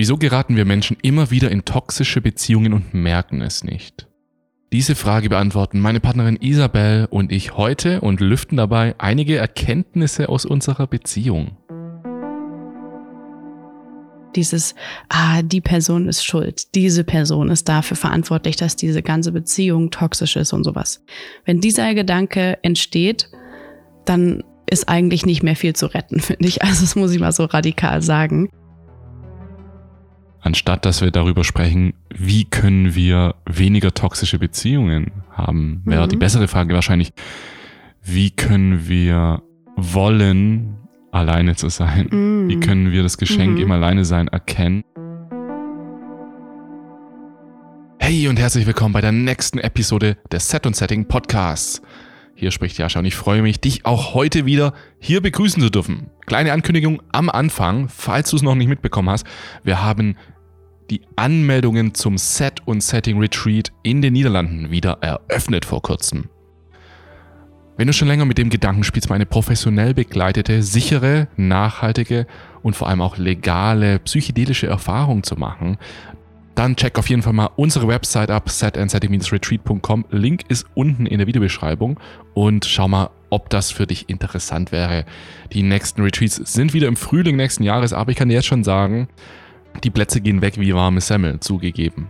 Wieso geraten wir Menschen immer wieder in toxische Beziehungen und merken es nicht? Diese Frage beantworten meine Partnerin Isabel und ich heute und lüften dabei einige Erkenntnisse aus unserer Beziehung. Dieses, ah, die Person ist schuld, diese Person ist dafür verantwortlich, dass diese ganze Beziehung toxisch ist und sowas. Wenn dieser Gedanke entsteht, dann ist eigentlich nicht mehr viel zu retten, finde ich. Also das muss ich mal so radikal sagen anstatt dass wir darüber sprechen, wie können wir weniger toxische Beziehungen haben, wäre mhm. die bessere Frage wahrscheinlich, wie können wir wollen, alleine zu sein? Mhm. Wie können wir das Geschenk mhm. im Alleine-Sein erkennen? Hey und herzlich willkommen bei der nächsten Episode des Set und Setting Podcasts. Hier spricht Jascha und ich freue mich, dich auch heute wieder hier begrüßen zu dürfen. Kleine Ankündigung am Anfang, falls du es noch nicht mitbekommen hast. Wir haben die Anmeldungen zum Set und Setting Retreat in den Niederlanden wieder eröffnet vor kurzem. Wenn du schon länger mit dem Gedanken spielst, mal eine professionell begleitete, sichere, nachhaltige und vor allem auch legale psychedelische Erfahrung zu machen, dann check auf jeden Fall mal unsere Website ab, setandsetting-retreat.com. Link ist unten in der Videobeschreibung und schau mal, ob das für dich interessant wäre. Die nächsten Retreats sind wieder im Frühling nächsten Jahres, aber ich kann dir jetzt schon sagen, die Plätze gehen weg wie warme Semmel, zugegeben.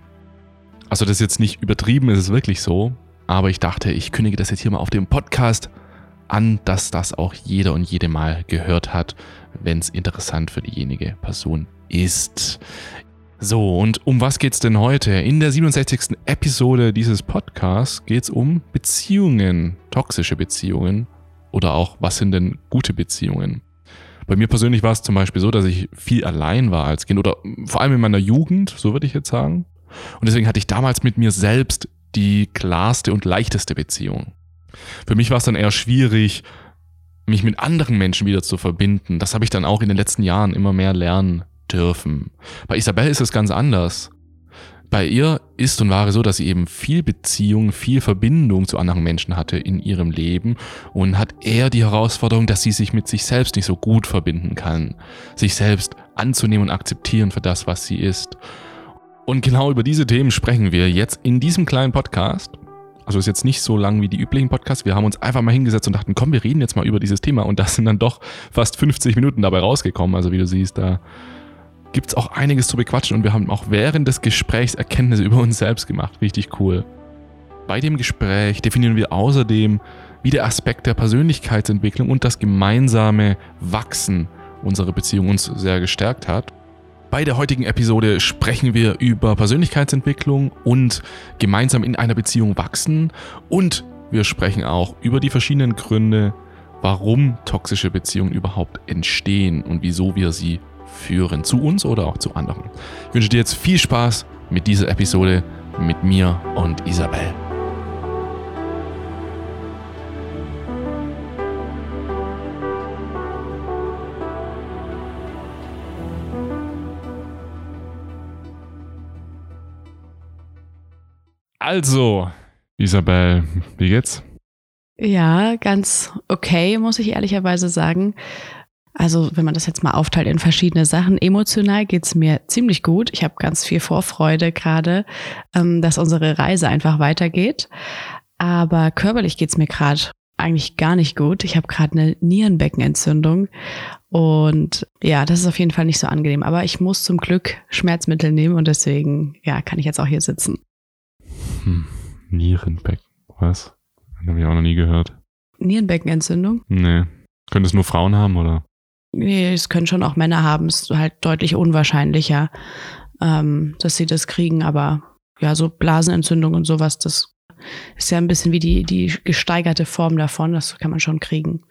Also das ist jetzt nicht übertrieben, ist es wirklich so, aber ich dachte, ich kündige das jetzt hier mal auf dem Podcast an, dass das auch jeder und jede mal gehört hat, wenn es interessant für diejenige Person ist. So, und um was geht's denn heute? In der 67. Episode dieses Podcasts geht's um Beziehungen, toxische Beziehungen oder auch, was sind denn gute Beziehungen? Bei mir persönlich war es zum Beispiel so, dass ich viel allein war als Kind oder vor allem in meiner Jugend, so würde ich jetzt sagen. Und deswegen hatte ich damals mit mir selbst die klarste und leichteste Beziehung. Für mich war es dann eher schwierig, mich mit anderen Menschen wieder zu verbinden. Das habe ich dann auch in den letzten Jahren immer mehr lernen dürfen. Bei Isabel ist es ganz anders. Bei ihr ist und war so, dass sie eben viel Beziehung, viel Verbindung zu anderen Menschen hatte in ihrem Leben und hat eher die Herausforderung, dass sie sich mit sich selbst nicht so gut verbinden kann, sich selbst anzunehmen und akzeptieren für das, was sie ist. Und genau über diese Themen sprechen wir jetzt in diesem kleinen Podcast. Also ist jetzt nicht so lang wie die üblichen Podcasts. Wir haben uns einfach mal hingesetzt und dachten, komm, wir reden jetzt mal über dieses Thema. Und das sind dann doch fast 50 Minuten dabei rausgekommen. Also wie du siehst, da gibt es auch einiges zu bequatschen und wir haben auch während des Gesprächs Erkenntnisse über uns selbst gemacht. Richtig cool. Bei dem Gespräch definieren wir außerdem, wie der Aspekt der Persönlichkeitsentwicklung und das gemeinsame Wachsen unserer Beziehung uns sehr gestärkt hat. Bei der heutigen Episode sprechen wir über Persönlichkeitsentwicklung und gemeinsam in einer Beziehung wachsen und wir sprechen auch über die verschiedenen Gründe, warum toxische Beziehungen überhaupt entstehen und wieso wir sie führen, zu uns oder auch zu anderen. Ich wünsche dir jetzt viel Spaß mit dieser Episode mit mir und Isabel. Also, Isabel, wie geht's? Ja, ganz okay, muss ich ehrlicherweise sagen. Also wenn man das jetzt mal aufteilt in verschiedene Sachen, emotional geht's mir ziemlich gut. Ich habe ganz viel Vorfreude gerade, ähm, dass unsere Reise einfach weitergeht. Aber körperlich geht's mir gerade eigentlich gar nicht gut. Ich habe gerade eine Nierenbeckenentzündung und ja, das ist auf jeden Fall nicht so angenehm. Aber ich muss zum Glück Schmerzmittel nehmen und deswegen ja kann ich jetzt auch hier sitzen. Hm, Nierenbecken, was? Das habe ich auch noch nie gehört. Nierenbeckenentzündung? Nee. Können es nur Frauen haben oder? Nee, es können schon auch Männer haben. Es ist halt deutlich unwahrscheinlicher, ähm, dass sie das kriegen. Aber ja, so Blasenentzündung und sowas, das ist ja ein bisschen wie die, die gesteigerte Form davon. Das kann man schon kriegen.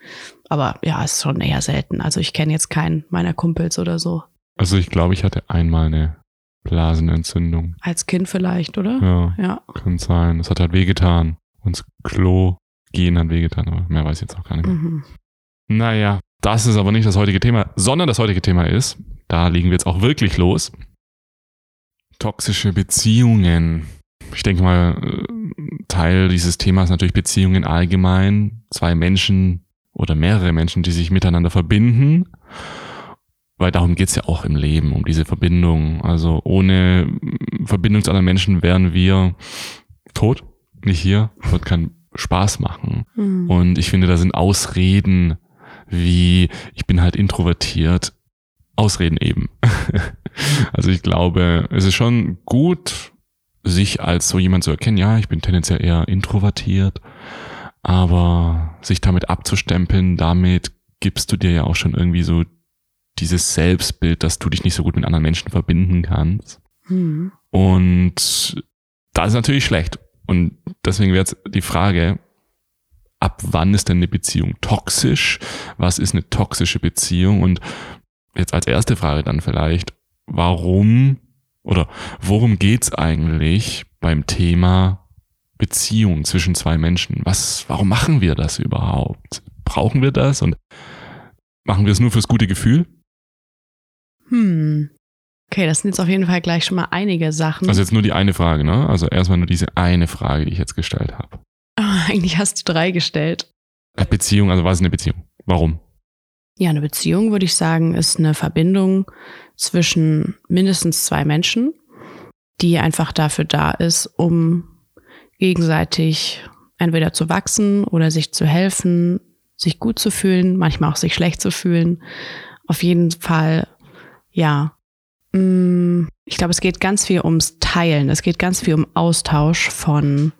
Aber ja, ist schon eher selten. Also ich kenne jetzt keinen meiner Kumpels oder so. Also ich glaube, ich hatte einmal eine Blasenentzündung. Als Kind vielleicht, oder? Ja. Ja. Kann sein. Es hat halt wehgetan. Und das Klo gehen hat wehgetan, aber mehr weiß ich jetzt auch gar nicht mehr. Mhm. Naja, das ist aber nicht das heutige Thema, sondern das heutige Thema ist, da legen wir jetzt auch wirklich los, toxische Beziehungen. Ich denke mal, äh, Teil dieses Themas ist natürlich Beziehungen allgemein. Zwei Menschen oder mehrere Menschen, die sich miteinander verbinden. weil darum geht's ja auch im Leben, um diese Verbindung. Also ohne Verbindung zu anderen Menschen wären wir tot, nicht hier, wird keinen Spaß machen. Mhm. Und ich finde, da sind Ausreden wie, ich bin halt introvertiert, Ausreden eben. also ich glaube, es ist schon gut, sich als so jemand zu erkennen, ja, ich bin tendenziell eher introvertiert, aber sich damit abzustempeln, damit gibst du dir ja auch schon irgendwie so dieses Selbstbild, dass du dich nicht so gut mit anderen Menschen verbinden kannst. Mhm. Und da ist natürlich schlecht. Und deswegen wäre jetzt die Frage, ab wann ist denn eine Beziehung toxisch? Was ist eine toxische Beziehung? Und jetzt als erste Frage dann vielleicht, warum oder worum geht's eigentlich beim Thema Beziehung zwischen zwei Menschen? Was, warum machen wir das überhaupt? Brauchen wir das? Und machen wir es nur fürs gute Gefühl? Hm. Okay, das sind jetzt auf jeden Fall gleich schon mal einige Sachen. Also jetzt nur die eine Frage, ne? Also erstmal nur diese eine Frage, die ich jetzt gestellt habe. Eigentlich hast du drei gestellt. Äh, Beziehung, also was ist eine Beziehung? Warum? Ja, eine Beziehung, würde ich sagen, ist eine Verbindung zwischen mindestens zwei Menschen, die einfach dafür da ist, um gegenseitig entweder zu wachsen oder sich zu helfen, sich gut zu fühlen, manchmal auch sich schlecht zu fühlen. Auf jeden Fall, ja. Mm, Ich glaube, es geht ganz viel ums Teilen. Es geht ganz viel um Austausch von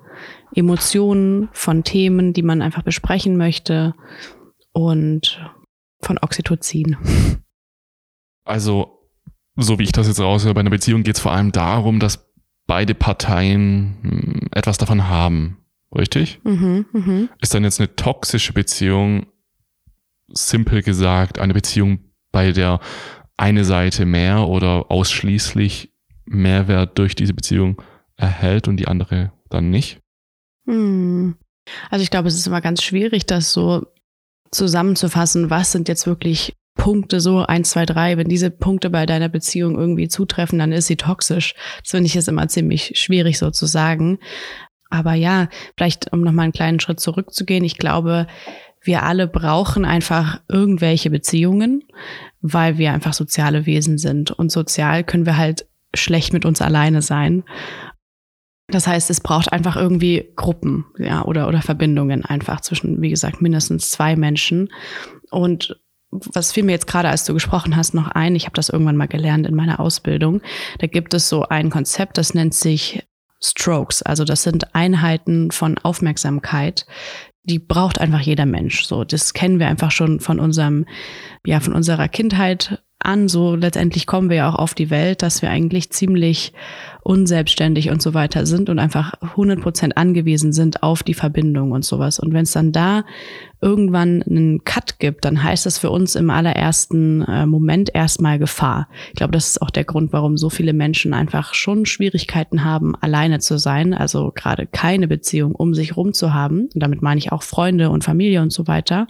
Emotionen, von Themen, die man einfach besprechen möchte und von Oxytocin. Also, so wie ich das jetzt raushöre, bei einer Beziehung geht es vor allem darum, dass beide Parteien hm, etwas davon haben. Richtig? Mhm, mhm. Ist dann jetzt eine toxische Beziehung, simpel gesagt, eine Beziehung, bei der eine Seite mehr oder ausschließlich Mehrwert durch diese Beziehung erhält und die andere dann nicht? Hm. Also ich glaube, es ist immer ganz schwierig, das so zusammenzufassen, was sind jetzt wirklich Punkte so, eins, zwei, drei, wenn diese Punkte bei deiner Beziehung irgendwie zutreffen, dann ist sie toxisch. Das finde ich jetzt immer ziemlich schwierig so zu sagen. Aber ja, vielleicht um nochmal einen kleinen Schritt zurückzugehen, ich glaube, wir alle brauchen einfach irgendwelche Beziehungen, weil wir einfach soziale Wesen sind. Und sozial können wir halt schlecht mit uns alleine sein. Das heißt, es braucht einfach irgendwie Gruppen, ja, oder, oder Verbindungen einfach zwischen, wie gesagt, mindestens zwei Menschen. Und was fiel mir jetzt gerade, als du gesprochen hast, noch ein, ich habe das irgendwann mal gelernt in meiner Ausbildung. Da gibt es so ein Konzept, das nennt sich Strokes. Also das sind Einheiten von Aufmerksamkeit, die braucht einfach jeder Mensch. So, das kennen wir einfach schon von unserem, ja, von unserer Kindheit an. So letztendlich kommen wir ja auch auf die Welt, dass wir eigentlich ziemlich unselbstständig und so weiter sind und einfach 100 Prozent angewiesen sind auf die Verbindung und sowas. Und wenn es dann da irgendwann einen Cut gibt, dann heißt das für uns im allerersten äh, Moment erstmal Gefahr. Ich glaube, das ist auch der Grund, warum so viele Menschen einfach schon Schwierigkeiten haben, alleine zu sein, also gerade keine Beziehung um sich rum zu haben. Und damit meine ich auch Freunde und Familie und so weiter.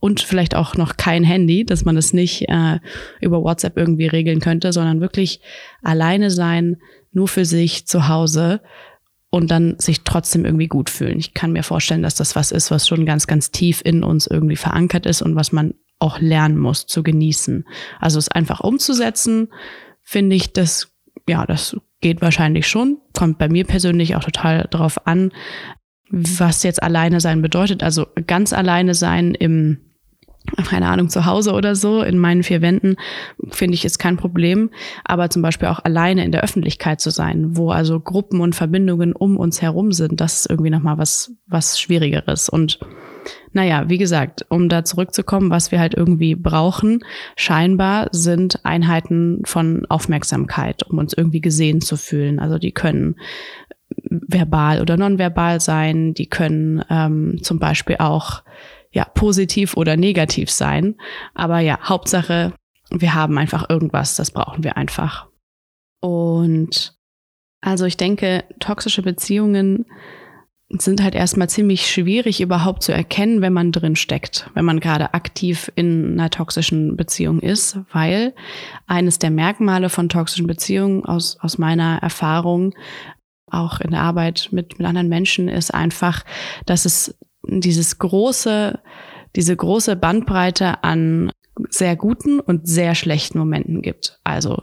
Und vielleicht auch noch kein Handy, dass man es nicht äh, über WhatsApp irgendwie regeln könnte, sondern wirklich alleine sein, nur für sich zu Hause und dann sich trotzdem irgendwie gut fühlen. Ich kann mir vorstellen, dass das was ist, was schon ganz, ganz tief in uns irgendwie verankert ist und was man auch lernen muss zu genießen. Also es einfach umzusetzen, finde ich, das, ja, das geht wahrscheinlich schon. Kommt bei mir persönlich auch total drauf an, was jetzt alleine sein bedeutet. Also ganz alleine sein im keine Ahnung, zu Hause oder so, in meinen vier Wänden, finde ich, ist kein Problem. Aber zum Beispiel auch alleine in der Öffentlichkeit zu sein, wo also Gruppen und Verbindungen um uns herum sind, das ist irgendwie nochmal was, was Schwierigeres. Und naja, wie gesagt, um da zurückzukommen, was wir halt irgendwie brauchen, scheinbar sind Einheiten von Aufmerksamkeit, um uns irgendwie gesehen zu fühlen. Also die können verbal oder nonverbal sein, die können ähm, zum Beispiel auch ja, positiv oder negativ sein. Aber ja, Hauptsache, wir haben einfach irgendwas, das brauchen wir einfach. Und also ich denke, toxische Beziehungen sind halt erstmal ziemlich schwierig überhaupt zu erkennen, wenn man drin steckt, wenn man gerade aktiv in einer toxischen Beziehung ist, weil eines der Merkmale von toxischen Beziehungen aus, aus meiner Erfahrung, auch in der Arbeit mit, mit anderen Menschen, ist einfach, dass es dieses große, diese große Bandbreite an sehr guten und sehr schlechten Momenten gibt. Also,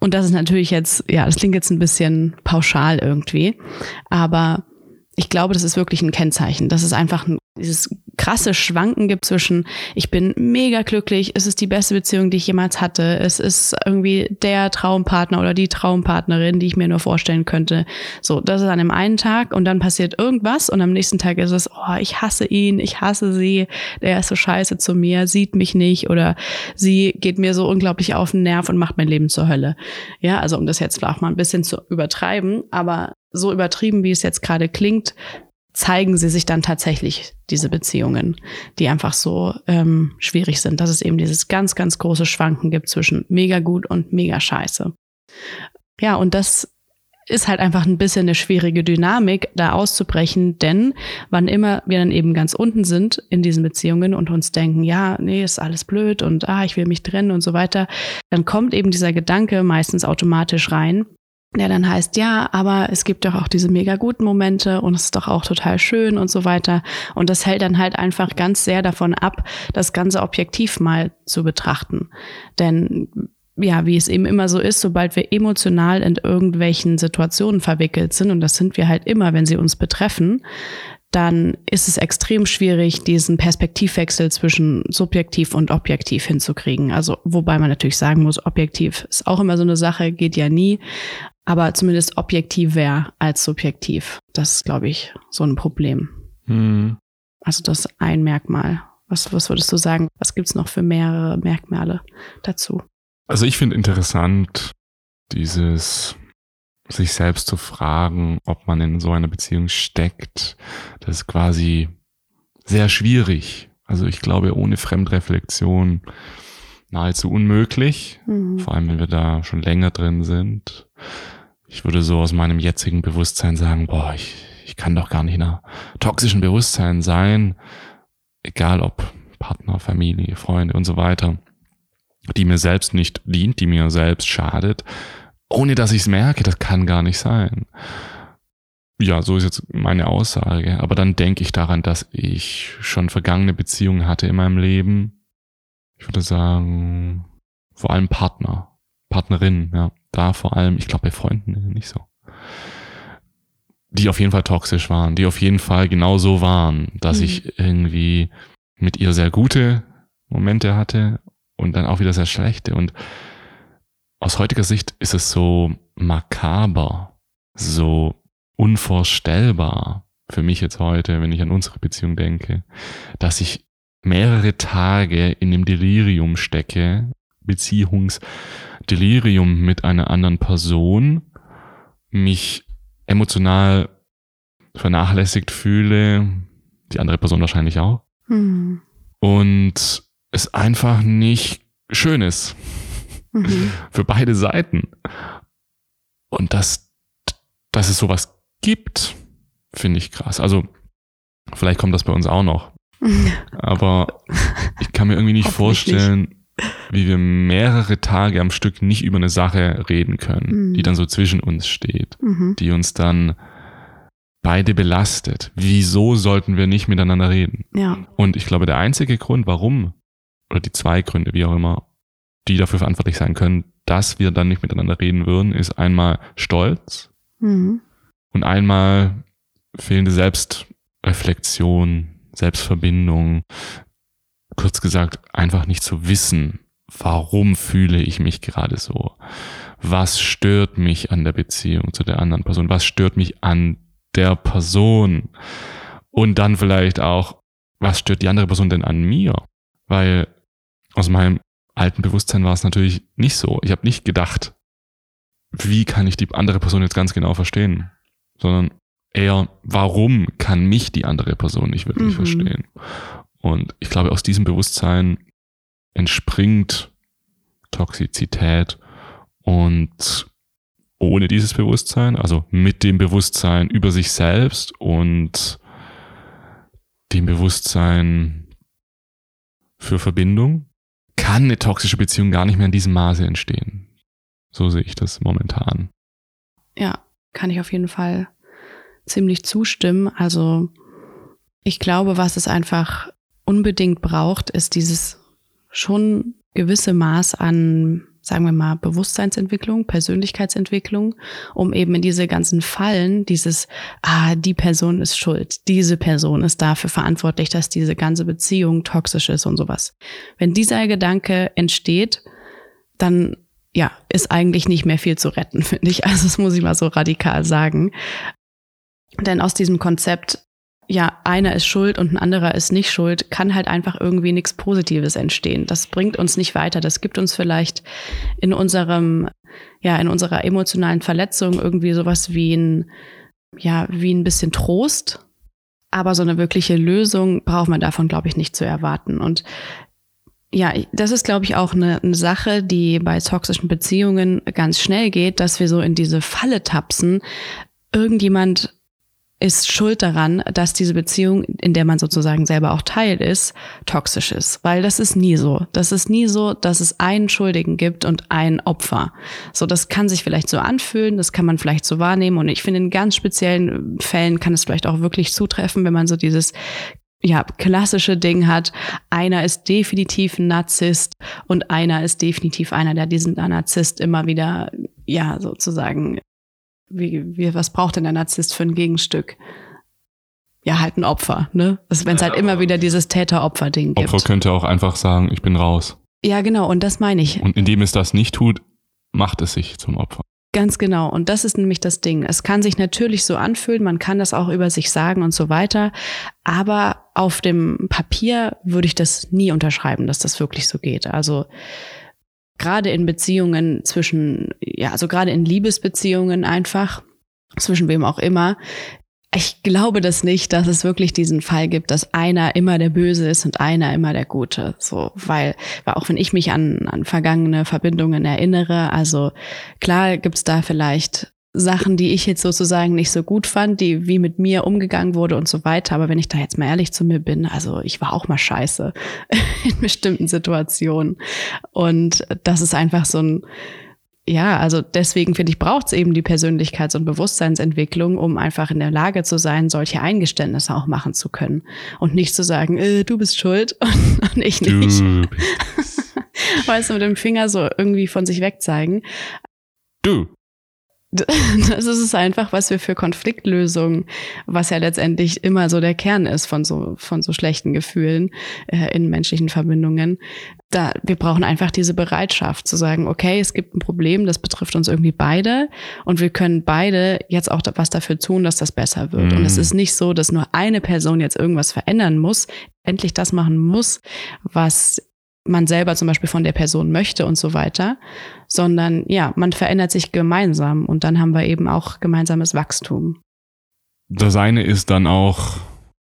und das ist natürlich jetzt, ja, das klingt jetzt ein bisschen pauschal irgendwie, aber ich glaube, das ist wirklich ein Kennzeichen. Das ist einfach ein, dieses krasse Schwanken gibt zwischen, ich bin mega glücklich, es ist die beste Beziehung, die ich jemals hatte, es ist irgendwie der Traumpartner oder die Traumpartnerin, die ich mir nur vorstellen könnte. So, das ist an dem einen Tag und dann passiert irgendwas und am nächsten Tag ist es, oh, ich hasse ihn, ich hasse sie, der ist so scheiße zu mir, sieht mich nicht oder sie geht mir so unglaublich auf den Nerv und macht mein Leben zur Hölle. Ja, also um das jetzt auch mal ein bisschen zu übertreiben, aber so übertrieben, wie es jetzt gerade klingt, zeigen sie sich dann tatsächlich diese Beziehungen, die einfach so ähm, schwierig sind, dass es eben dieses ganz, ganz große Schwanken gibt zwischen mega gut und mega scheiße. Ja, und das ist halt einfach ein bisschen eine schwierige Dynamik, da auszubrechen, denn wann immer wir dann eben ganz unten sind in diesen Beziehungen und uns denken, ja, nee, ist alles blöd und ah, ich will mich trennen und so weiter, dann kommt eben dieser Gedanke meistens automatisch rein, der dann heißt, ja, aber es gibt doch auch diese mega guten Momente und es ist doch auch total schön und so weiter. Und das hält dann halt einfach ganz sehr davon ab, das Ganze objektiv mal zu betrachten. Denn ja, wie es eben immer so ist, sobald wir emotional in irgendwelchen Situationen verwickelt sind, und das sind wir halt immer, wenn sie uns betreffen, dann ist es extrem schwierig, diesen Perspektivwechsel zwischen subjektiv und objektiv hinzukriegen. Also, wobei man natürlich sagen muss, objektiv ist auch immer so eine Sache, geht ja nie aber zumindest objektiv wäre als subjektiv. Das ist, glaube ich, so ein Problem. Mhm. Also das ist ein Merkmal. Was, was würdest du sagen? Was gibt es noch für mehrere Merkmale dazu? Also ich finde interessant, dieses sich selbst zu fragen, ob man in so einer Beziehung steckt. Das ist quasi sehr schwierig. Also ich glaube, ohne Fremdreflexion nahezu unmöglich. Mhm. Vor allem, wenn wir da schon länger drin sind ich würde so aus meinem jetzigen Bewusstsein sagen, boah, ich, ich kann doch gar nicht in einer toxischen Bewusstsein sein, egal ob Partner, Familie, Freunde und so weiter, die mir selbst nicht dient, die mir selbst schadet, ohne dass ich es merke, das kann gar nicht sein. Ja, so ist jetzt meine Aussage. Aber dann denke ich daran, dass ich schon vergangene Beziehungen hatte in meinem Leben. Ich würde sagen, vor allem Partner. Partnerinnen, ja. Da vor allem, ich glaube bei Freunden nicht so. Die auf jeden Fall toxisch waren, die auf jeden Fall genauso waren, dass mhm. ich irgendwie mit ihr sehr gute Momente hatte und dann auch wieder sehr schlechte. Und aus heutiger Sicht ist es so makaber, so unvorstellbar für mich jetzt heute, wenn ich an unsere Beziehung denke, dass ich mehrere Tage in dem Delirium stecke, Beziehungsdelirium mit einer anderen Person, mich emotional vernachlässigt fühle, die andere Person wahrscheinlich auch. Mhm. Und es einfach nicht schön ist. Mhm. Für beide Seiten. Und dass, dass es sowas gibt, finde ich krass. Also, vielleicht kommt das bei uns auch noch. Aber ich kann mir irgendwie nicht vorstellen, wie wir mehrere Tage am Stück nicht über eine Sache reden können, mhm. die dann so zwischen uns steht, mhm. die uns dann beide belastet. Wieso sollten wir nicht miteinander reden? Ja. Und ich glaube, der einzige Grund, warum, oder die zwei Gründe, wie auch immer, die dafür verantwortlich sein können, dass wir dann nicht miteinander reden würden, ist einmal Stolz mhm. und einmal fehlende Selbstreflexion, Selbstverbindung, kurz gesagt, einfach nicht zu wissen, warum fühle ich mich gerade so? Was stört mich an der Beziehung zu der anderen Person? Was stört mich an der Person? Und dann vielleicht auch, was stört die andere Person denn an mir? Weil aus meinem alten Bewusstsein war es natürlich nicht so. Ich habe nicht gedacht, wie kann ich die andere Person jetzt ganz genau verstehen, sondern eher, warum kann mich die andere Person nicht wirklich mhm. verstehen? Und ich glaube, aus diesem Bewusstsein entspringt Toxizität und ohne dieses Bewusstsein, also mit dem Bewusstsein über sich selbst und dem Bewusstsein für Verbindung, kann eine toxische Beziehung gar nicht mehr in diesem Maße entstehen. So sehe ich das momentan. Ja, kann ich auf jeden Fall ziemlich zustimmen. Also ich glaube, was es einfach unbedingt braucht, ist dieses schon gewisse Maß an sagen wir mal, Bewusstseinsentwicklung, Persönlichkeitsentwicklung, um eben in diese ganzen Fallen, dieses, ah, die Person ist schuld, diese Person ist dafür verantwortlich, dass diese ganze Beziehung toxisch ist und sowas. Wenn dieser Gedanke entsteht, dann ja, ist eigentlich nicht mehr viel zu retten, finde ich. Also das muss ich mal so radikal sagen. Denn aus diesem Konzept ja, einer ist schuld und ein anderer ist nicht schuld, kann halt einfach irgendwie nichts Positives entstehen. Das bringt uns nicht weiter. Das gibt uns vielleicht in unserem, ja, in unserer emotionalen Verletzung irgendwie sowas wie ein, ja, wie ein bisschen Trost. Aber so eine wirkliche Lösung braucht man davon, glaube ich, nicht zu erwarten. Und ja, das ist, glaube ich, auch eine, eine, Sache, die bei toxischen Beziehungen ganz schnell geht, dass wir so in diese Falle tapsen. Irgendjemand ist schuld daran, dass diese Beziehung, in der man sozusagen selber auch Teil ist, toxisch ist. Weil das ist nie so. Das ist nie so, dass es einen Schuldigen gibt und ein Opfer. So, das kann sich vielleicht so anfühlen, das kann man vielleicht so wahrnehmen. Und ich finde, in ganz speziellen Fällen kann es vielleicht auch wirklich zutreffen, wenn man so dieses ja, klassische Ding hat, einer ist definitiv ein Narzisst und einer ist definitiv einer, der diesen Narzisst immer wieder, ja, sozusagen wie, wie, was braucht denn der Narzisst für ein Gegenstück? Ja, halt ein Opfer, ne? Wenn es halt immer wieder dieses Täter-Opfer-Ding gibt. Opfer könnte auch einfach sagen, ich bin raus. Ja, genau, und das meine ich. Und indem es das nicht tut, macht es sich zum Opfer. Ganz genau. Und das ist nämlich das Ding. Es kann sich natürlich so anfühlen, man kann das auch über sich sagen und so weiter. Aber auf dem Papier würde ich das nie unterschreiben, dass das wirklich so geht. Also gerade in Beziehungen zwischen, ja, also gerade in Liebesbeziehungen einfach, zwischen wem auch immer, ich glaube das nicht, dass es wirklich diesen Fall gibt, dass einer immer der Böse ist und einer immer der Gute. So, weil, weil auch wenn ich mich an, an vergangene Verbindungen erinnere, also klar gibt's da vielleicht Sachen, die ich jetzt sozusagen nicht so gut fand, die wie mit mir umgegangen wurde und so weiter. Aber wenn ich da jetzt mal ehrlich zu mir bin, also ich war auch mal scheiße in bestimmten Situationen. Und das ist einfach so ein, ja, also deswegen finde ich, braucht es eben die Persönlichkeits- und Bewusstseinsentwicklung, um einfach in der Lage zu sein, solche Eingeständnisse auch machen zu können. Und nicht zu sagen, äh, du bist schuld und, und ich nicht. Weißt du, mit dem Finger so irgendwie von sich wegzeigen. Du das ist es einfach, was wir für Konfliktlösungen, was ja letztendlich immer so der Kern ist von so, von so schlechten Gefühlen äh, in menschlichen Verbindungen. Da, wir brauchen einfach diese Bereitschaft zu sagen, okay, es gibt ein Problem, das betrifft uns irgendwie beide und wir können beide jetzt auch was dafür tun, dass das besser wird. Mhm. Und es mhm. ist nicht so, dass nur eine Person jetzt irgendwas verändern muss, endlich das machen muss, was man selber zum Beispiel von der Person möchte und so weiter, sondern ja, man verändert sich gemeinsam und dann haben wir eben auch gemeinsames Wachstum. Das eine ist dann auch,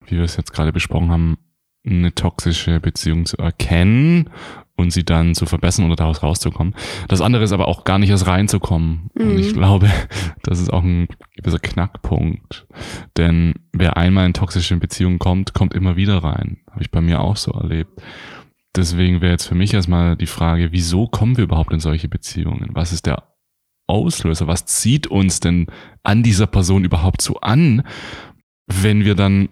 wie wir es jetzt gerade besprochen haben, eine toxische Beziehung zu erkennen und sie dann zu verbessern oder daraus rauszukommen. Das andere ist aber auch gar nicht erst reinzukommen. Mhm. Und ich mhm. glaube, das ist auch ein gewisser Knackpunkt. Denn wer einmal in toxische Beziehungen kommt, kommt immer wieder rein. Habe ich bei mir auch so erlebt. Deswegen wäre jetzt für mich erstmal die Frage, wieso kommen wir überhaupt in solche Beziehungen? Was ist der Auslöser? Was zieht uns denn an dieser Person überhaupt so an, wenn wir dann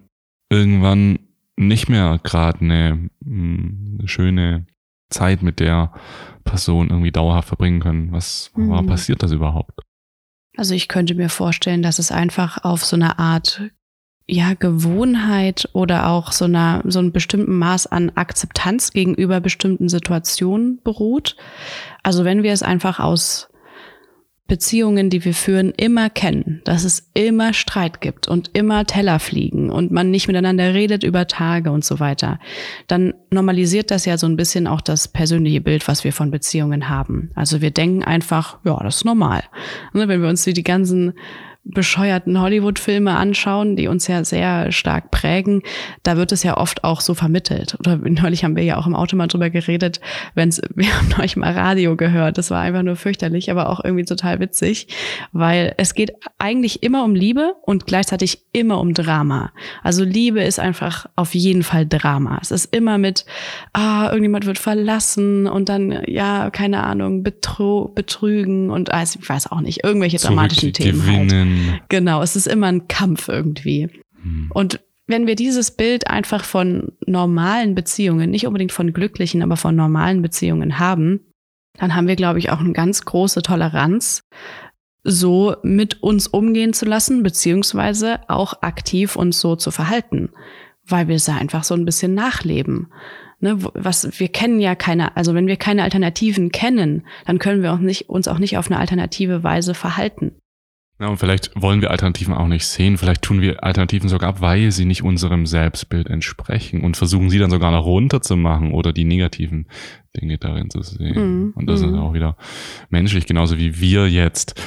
irgendwann nicht mehr gerade eine, eine, schöne Zeit mit der Person irgendwie dauerhaft verbringen können? Was mhm. passiert das überhaupt? Also ich könnte mir vorstellen, dass es einfach auf so eine Art ja, Gewohnheit oder auch so einer, so einem bestimmten Maß an Akzeptanz gegenüber bestimmten Situationen beruht. Also wenn wir es einfach aus Beziehungen, die wir führen, immer kennen, dass es immer Streit gibt und immer Teller fliegen und man nicht miteinander redet über Tage und so weiter, dann normalisiert das ja so ein bisschen auch das persönliche Bild, was wir von Beziehungen haben. Also wir denken einfach, ja, das ist normal. Ne, wenn wir uns die ganzen bescheuerten Hollywood-Filme anschauen, die uns ja sehr stark prägen, da wird es ja oft auch so vermittelt. Oder neulich haben wir ja auch im Auto mal drüber geredet, wenn's, wir haben neulich mal Radio gehört. Das war einfach nur fürchterlich, aber auch irgendwie total witzig, weil es geht eigentlich immer um Liebe und gleichzeitig immer um Drama. Also Liebe ist einfach auf jeden Fall Drama. Es ist immer mit, ah, irgendjemand wird verlassen und dann, ja, keine Ahnung, betro betrügen und also, ich weiß auch nicht, irgendwelche dramatischen Themen. Halt. Genau, es ist immer ein Kampf irgendwie. Hm. Und wenn wir dieses Bild einfach von normalen Beziehungen, nicht unbedingt von glücklichen, aber von normalen Beziehungen haben, dann haben wir, glaube ich, auch eine ganz große Toleranz, so mit uns umgehen zu lassen, beziehungsweise auch aktiv uns so zu verhalten, weil wir es einfach so ein bisschen nachleben. Ne, was wir kennen ja keine, also wenn wir keine Alternativen kennen, dann können wir auch nicht, uns auch nicht auf eine alternative Weise verhalten. Ja, und vielleicht wollen wir Alternativen auch nicht sehen. Vielleicht tun wir Alternativen sogar ab, weil sie nicht unserem Selbstbild entsprechen und versuchen sie dann sogar noch runterzumachen oder die negativen Dinge darin zu sehen. Mm, und das mm. ist auch wieder menschlich, genauso wie wir jetzt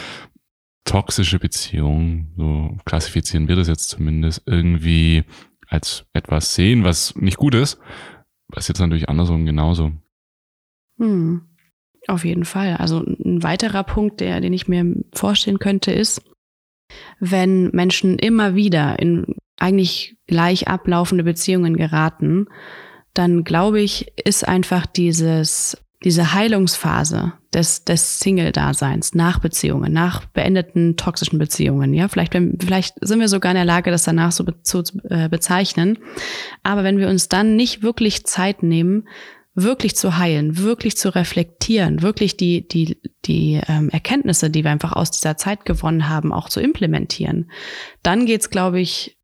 toxische Beziehungen, so klassifizieren wir das jetzt zumindest, irgendwie als etwas sehen, was nicht gut ist, ist jetzt natürlich andersrum genauso. Hm. Auf jeden Fall. Also ein weiterer Punkt, der, den ich mir vorstellen könnte, ist, wenn Menschen immer wieder in eigentlich gleich ablaufende Beziehungen geraten, dann glaube ich, ist einfach dieses, diese Heilungsphase des, des Single-Daseins nach Beziehungen, nach beendeten toxischen Beziehungen. Ja, vielleicht, wenn, vielleicht sind wir sogar in der Lage, das danach so be, zu äh, bezeichnen. Aber wenn wir uns dann nicht wirklich Zeit nehmen, wirklich zu heilen, wirklich zu reflektieren, wirklich die, die, die ähm, Erkenntnisse, die wir einfach aus dieser Zeit gewonnen haben, auch zu implementieren, dann geht's, glaube ich,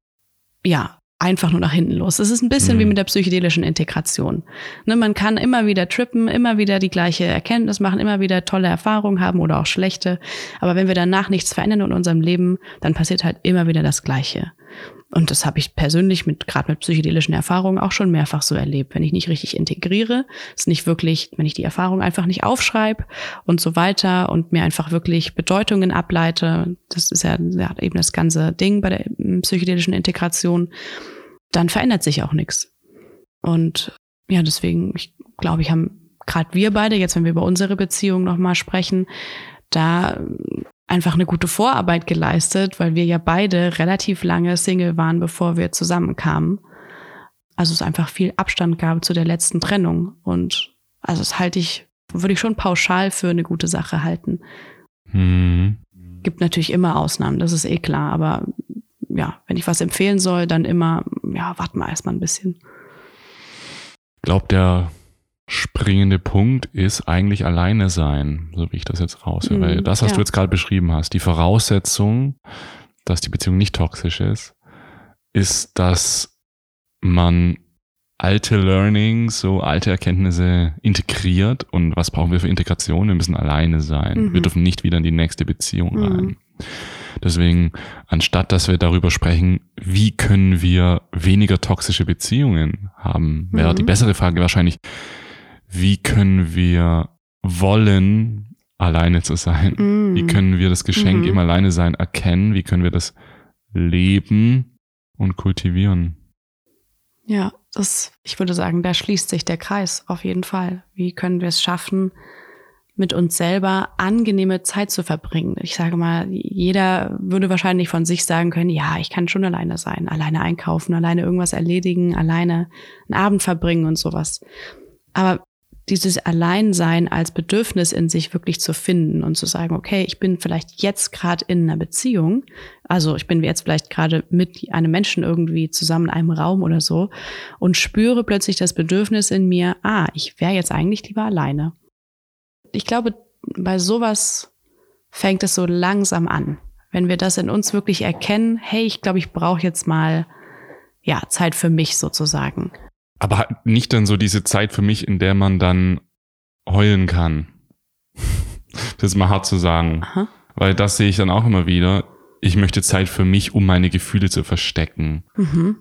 ja, einfach nur nach hinten los. Es ist ein bisschen mhm. wie mit der psychedelischen Integration. Ne, man kann immer wieder trippen, immer wieder die gleiche Erkenntnis machen, immer wieder tolle Erfahrungen haben oder auch schlechte. Aber wenn wir danach nichts verändern in unserem Leben, dann passiert halt immer wieder das Gleiche. Und das habe ich persönlich mit gerade mit psychedelischen Erfahrungen auch schon mehrfach so erlebt. Wenn ich nicht richtig integriere, ist nicht wirklich, wenn ich die Erfahrung einfach nicht aufschreibe und so weiter und mir einfach wirklich Bedeutungen ableite, das ist ja, ja eben das ganze Ding bei der psychedelischen Integration, dann verändert sich auch nichts. Und ja, deswegen, ich glaube, ich haben gerade wir beide, jetzt wenn wir über unsere Beziehung nochmal sprechen, da einfach eine gute Vorarbeit geleistet, weil wir ja beide relativ lange Single waren, bevor wir zusammenkamen. Also es einfach viel Abstand gab zu der letzten Trennung. Und also das halte ich, würde ich schon pauschal für eine gute Sache halten. Mhm. Gibt natürlich immer Ausnahmen, das ist eh klar, aber ja, wenn ich was empfehlen soll, dann immer, ja, warten wir erstmal ein bisschen. Glaubt der springende Punkt ist eigentlich alleine sein, so wie ich das jetzt raushöre. Mhm, Weil das, was ja. du jetzt gerade beschrieben hast, die Voraussetzung, dass die Beziehung nicht toxisch ist, ist, dass man alte Learnings, so alte Erkenntnisse integriert. Und was brauchen wir für Integration? Wir müssen alleine sein. Mhm. Wir dürfen nicht wieder in die nächste Beziehung mhm. rein. Deswegen, anstatt dass wir darüber sprechen, wie können wir weniger toxische Beziehungen haben, wäre die mhm. bessere Frage wahrscheinlich, wie können wir wollen, alleine zu sein? Mm. Wie können wir das Geschenk mhm. im Alleine sein erkennen? Wie können wir das leben und kultivieren? Ja, das, ich würde sagen, da schließt sich der Kreis auf jeden Fall. Wie können wir es schaffen, mit uns selber angenehme Zeit zu verbringen? Ich sage mal, jeder würde wahrscheinlich von sich sagen können, ja, ich kann schon alleine sein, alleine einkaufen, alleine irgendwas erledigen, alleine einen Abend verbringen und sowas. Aber dieses Alleinsein als Bedürfnis in sich wirklich zu finden und zu sagen, okay, ich bin vielleicht jetzt gerade in einer Beziehung, also ich bin jetzt vielleicht gerade mit einem Menschen irgendwie zusammen in einem Raum oder so und spüre plötzlich das Bedürfnis in mir, ah, ich wäre jetzt eigentlich lieber alleine. Ich glaube, bei sowas fängt es so langsam an. Wenn wir das in uns wirklich erkennen, hey, ich glaube, ich brauche jetzt mal ja, Zeit für mich sozusagen. Aber nicht dann so diese Zeit für mich, in der man dann heulen kann. das ist mal hart zu sagen. Aha. Weil das sehe ich dann auch immer wieder. Ich möchte Zeit für mich, um meine Gefühle zu verstecken. Mhm.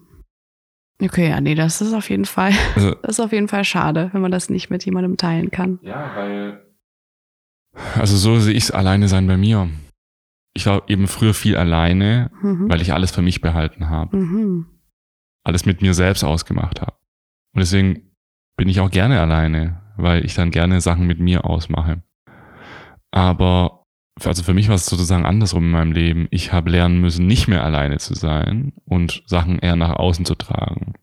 Okay, ja, nee, das ist auf jeden Fall, also, das ist auf jeden Fall schade, wenn man das nicht mit jemandem teilen kann. Ja, weil. Also so sehe ich es alleine sein bei mir. Ich war eben früher viel alleine, mhm. weil ich alles für mich behalten habe. Mhm. Alles mit mir selbst ausgemacht habe. Und deswegen bin ich auch gerne alleine, weil ich dann gerne Sachen mit mir ausmache. Aber also für mich war es sozusagen andersrum in meinem Leben. Ich habe lernen müssen, nicht mehr alleine zu sein und Sachen eher nach außen zu tragen.